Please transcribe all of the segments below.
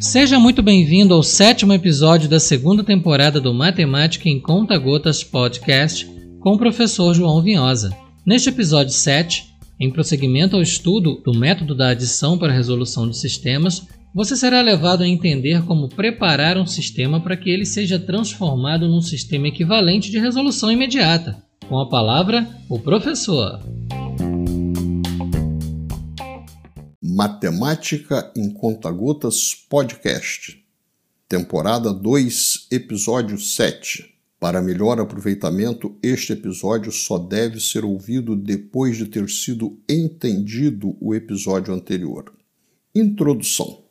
Seja muito bem-vindo ao sétimo episódio da segunda temporada do Matemática em Conta Gotas Podcast com o professor João Vinhosa. Neste episódio 7, em prosseguimento ao estudo do método da adição para a resolução de sistemas, você será levado a entender como preparar um sistema para que ele seja transformado num sistema equivalente de resolução imediata. Com a palavra, o professor. Matemática em Conta-Gotas Podcast, temporada 2, episódio 7. Para melhor aproveitamento, este episódio só deve ser ouvido depois de ter sido entendido o episódio anterior. Introdução.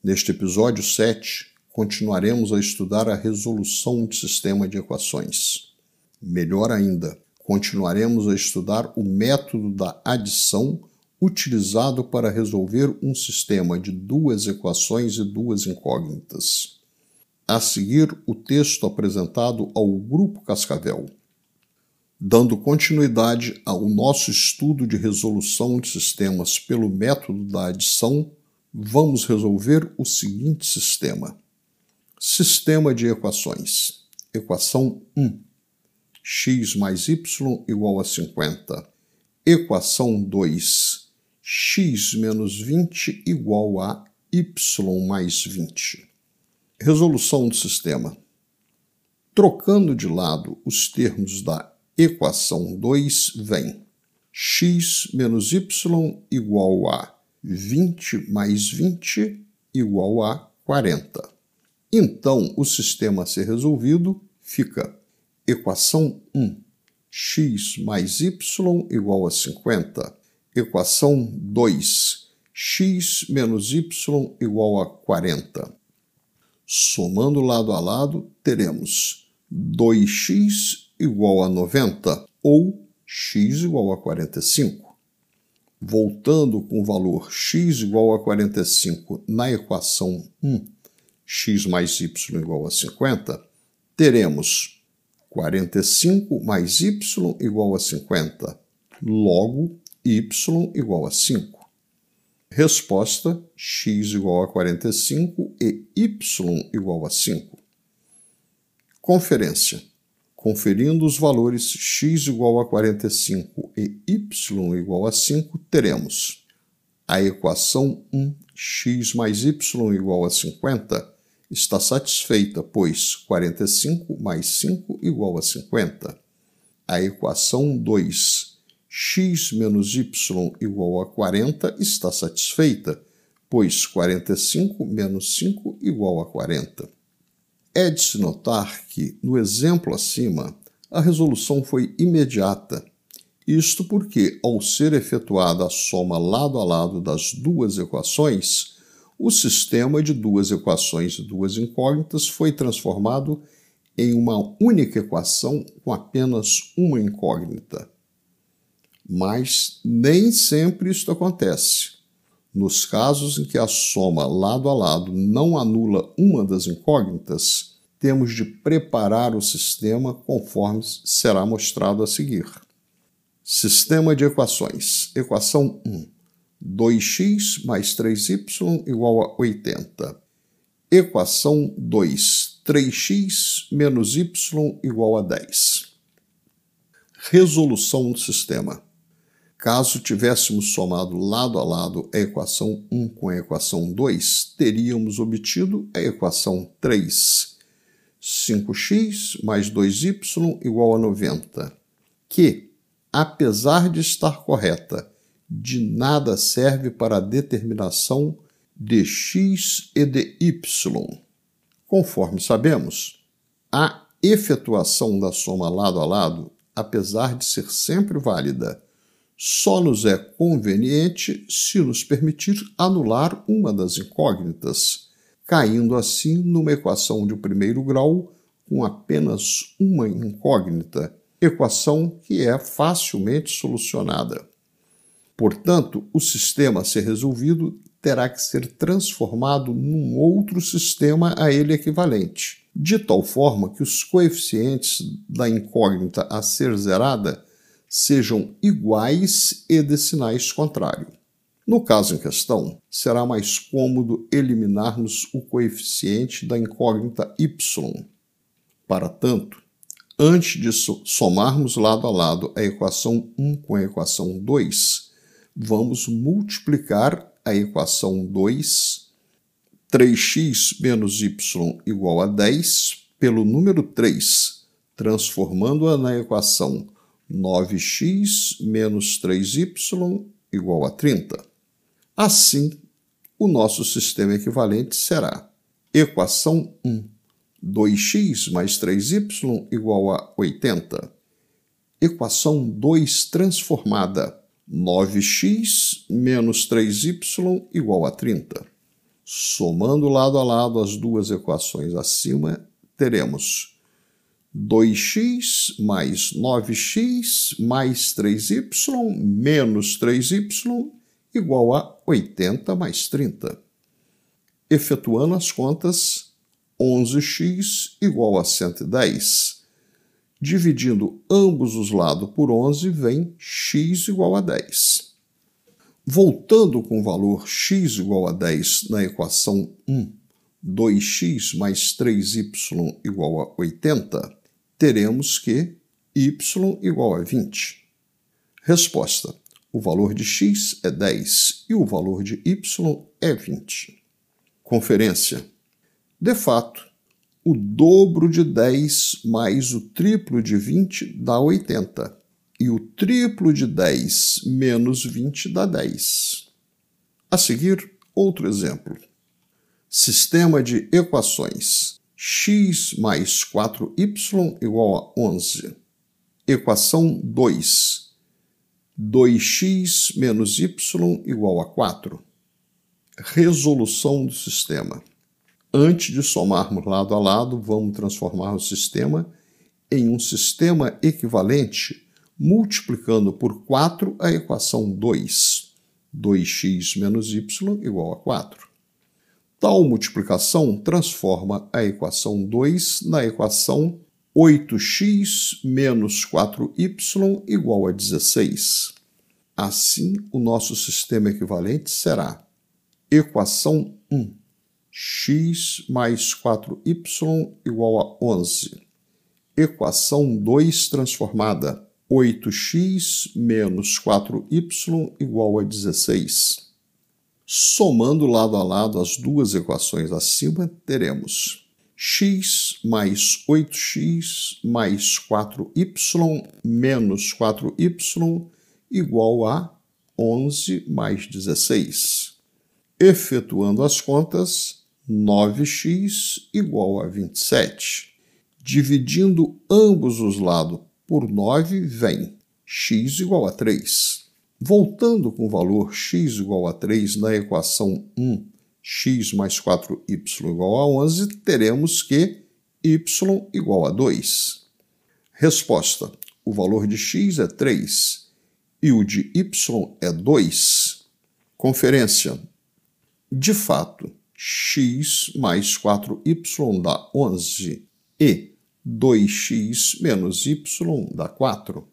Neste episódio 7, continuaremos a estudar a resolução de sistema de equações. Melhor ainda, continuaremos a estudar o método da adição utilizado para resolver um sistema de duas equações e duas incógnitas. A seguir, o texto apresentado ao Grupo Cascavel. Dando continuidade ao nosso estudo de resolução de sistemas pelo método da adição, vamos resolver o seguinte sistema: Sistema de equações. Equação 1. x mais y igual a 50. Equação 2 x menos 20 igual a y mais 20. Resolução do sistema. Trocando de lado os termos da equação 2, vem x menos y igual a 20 mais 20 igual a 40. Então, o sistema a ser resolvido fica equação 1, x mais y igual a 50 Equação 2. x menos y igual a 40. Somando lado a lado, teremos 2x igual a 90 ou x igual a 45. Voltando com o valor x igual a 45 na equação 1, x mais y igual a 50, teremos 45 mais y igual a 50. Logo, y igual a 5. Resposta: x igual a 45 e y igual a 5. Conferência. Conferindo os valores x igual a 45 e y igual a 5, teremos a equação 1 x mais y igual a 50 está satisfeita, pois 45 mais 5 igual a 50. A equação 2 x menos y igual a 40 está satisfeita, pois 45 menos 5 igual a 40. É de se notar que, no exemplo acima, a resolução foi imediata. Isto porque, ao ser efetuada a soma lado a lado das duas equações, o sistema de duas equações e duas incógnitas foi transformado em uma única equação com apenas uma incógnita. Mas nem sempre isto acontece. Nos casos em que a soma lado a lado não anula uma das incógnitas, temos de preparar o sistema conforme será mostrado a seguir. Sistema de equações. Equação 1. 2x mais 3y igual a 80. Equação 2. 3x menos y igual a 10. Resolução do sistema. Caso tivéssemos somado lado a lado a equação 1 com a equação 2, teríamos obtido a equação 3. 5x mais 2y igual a 90, que, apesar de estar correta, de nada serve para a determinação de x e de y. Conforme sabemos, a efetuação da soma lado a lado, apesar de ser sempre válida, só nos é conveniente se nos permitir anular uma das incógnitas, caindo assim numa equação de primeiro grau com apenas uma incógnita, equação que é facilmente solucionada. Portanto, o sistema a ser resolvido terá que ser transformado num outro sistema a ele equivalente, de tal forma que os coeficientes da incógnita a ser zerada sejam iguais e de sinais contrários. No caso em questão, será mais cômodo eliminarmos o coeficiente da incógnita y. Para tanto, antes de somarmos lado a lado a equação 1 com a equação 2, vamos multiplicar a equação 2, 3x menos y igual a 10, pelo número 3, transformando-a na equação 9x menos 3y igual a 30. Assim, o nosso sistema equivalente será equação 1, 2x mais 3y igual a 80. Equação 2 transformada, 9x menos 3y igual a 30. Somando lado a lado as duas equações acima, teremos 2x mais 9x mais 3y menos 3y igual a 80 mais 30. Efetuando as contas, 11x igual a 110. Dividindo ambos os lados por 11, vem x igual a 10. Voltando com o valor x igual a 10 na equação 1, 2x mais 3y igual a 80, teremos que y igual a 20. Resposta: o valor de x é 10 e o valor de y é 20. Conferência. De fato, o dobro de 10 mais o triplo de 20 dá 80, e o triplo de 10 menos 20 dá 10. A seguir, outro exemplo. Sistema de equações x mais 4y igual a 11. Equação 2 2x menos y igual a 4. Resolução do sistema. Antes de somarmos lado a lado, vamos transformar o sistema em um sistema equivalente, multiplicando por 4 a equação 2. 2x menos y igual a 4. Tal multiplicação transforma a equação 2 na equação 8x menos 4y igual a 16. Assim, o nosso sistema equivalente será equação 1, x mais 4y igual a 11. Equação 2 transformada, 8x menos 4y igual a 16. Somando lado a lado as duas equações acima, teremos x mais 8x mais 4y menos 4y igual a 11 mais 16. Efetuando as contas, 9x igual a 27. Dividindo ambos os lados por 9, vem x igual a 3. Voltando com o valor x igual a 3 na equação 1 x mais 4y igual a 11, teremos que y igual a 2. Resposta: o valor de x é 3 e o de y é 2. Conferência: de fato, x mais 4y dá 11 e 2x menos y dá 4.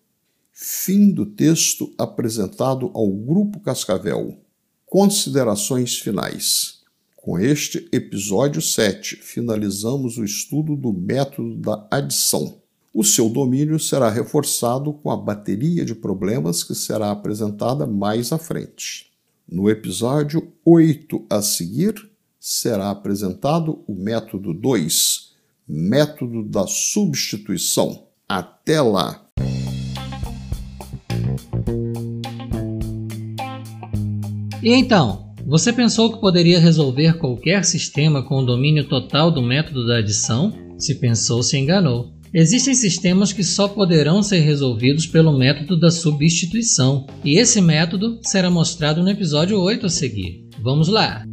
Fim do texto apresentado ao Grupo Cascavel. Considerações finais. Com este episódio 7, finalizamos o estudo do método da adição. O seu domínio será reforçado com a bateria de problemas que será apresentada mais à frente. No episódio 8 a seguir, será apresentado o método 2, método da substituição. Até lá! E então? Você pensou que poderia resolver qualquer sistema com o domínio total do método da adição? Se pensou, se enganou. Existem sistemas que só poderão ser resolvidos pelo método da substituição, e esse método será mostrado no episódio 8 a seguir. Vamos lá!